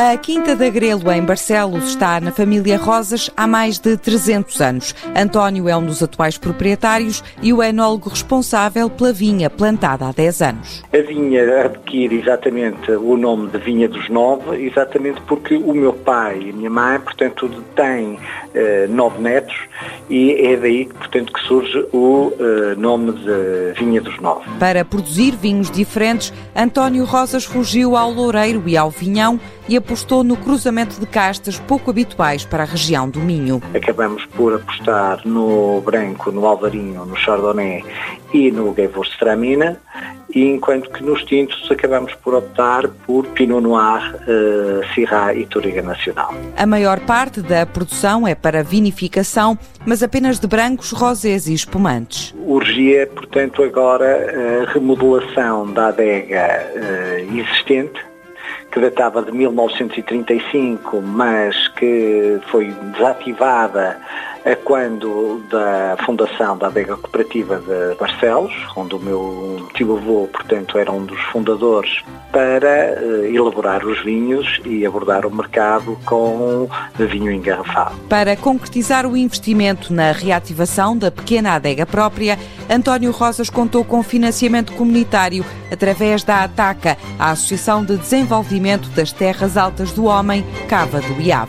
A Quinta da Grelo, em Barcelos, está na família Rosas há mais de 300 anos. António é um dos atuais proprietários e o enólogo responsável pela vinha plantada há 10 anos. A vinha adquire exatamente o nome de Vinha dos Nove, exatamente porque o meu pai e a minha mãe, portanto, têm eh, nove netos e é daí, portanto, que surge o eh, nome de Vinha dos Nove. Para produzir vinhos diferentes, António Rosas fugiu ao Loureiro e ao Vinhão e apostou no cruzamento de castas pouco habituais para a região do Minho. Acabamos por apostar no branco, no alvarinho, no chardonnay e no Gewürztraminer, e enquanto que nos tintos acabamos por optar por Pinot Noir, uh, Syrah e Touriga Nacional. A maior parte da produção é para vinificação, mas apenas de brancos, rosés e espumantes. Urgia, portanto, agora a remodelação da adega uh, existente, que datava de 1935, mas que foi desativada quando da fundação da adega cooperativa de Barcelos, onde o meu tio-avô, portanto, era um dos fundadores, para uh, elaborar os vinhos e abordar o mercado com vinho engarrafado. Para concretizar o investimento na reativação da pequena adega própria, António Rosas contou com financiamento comunitário através da ATACA, a Associação de Desenvolvimento das Terras Altas do Homem, Cava do IAV.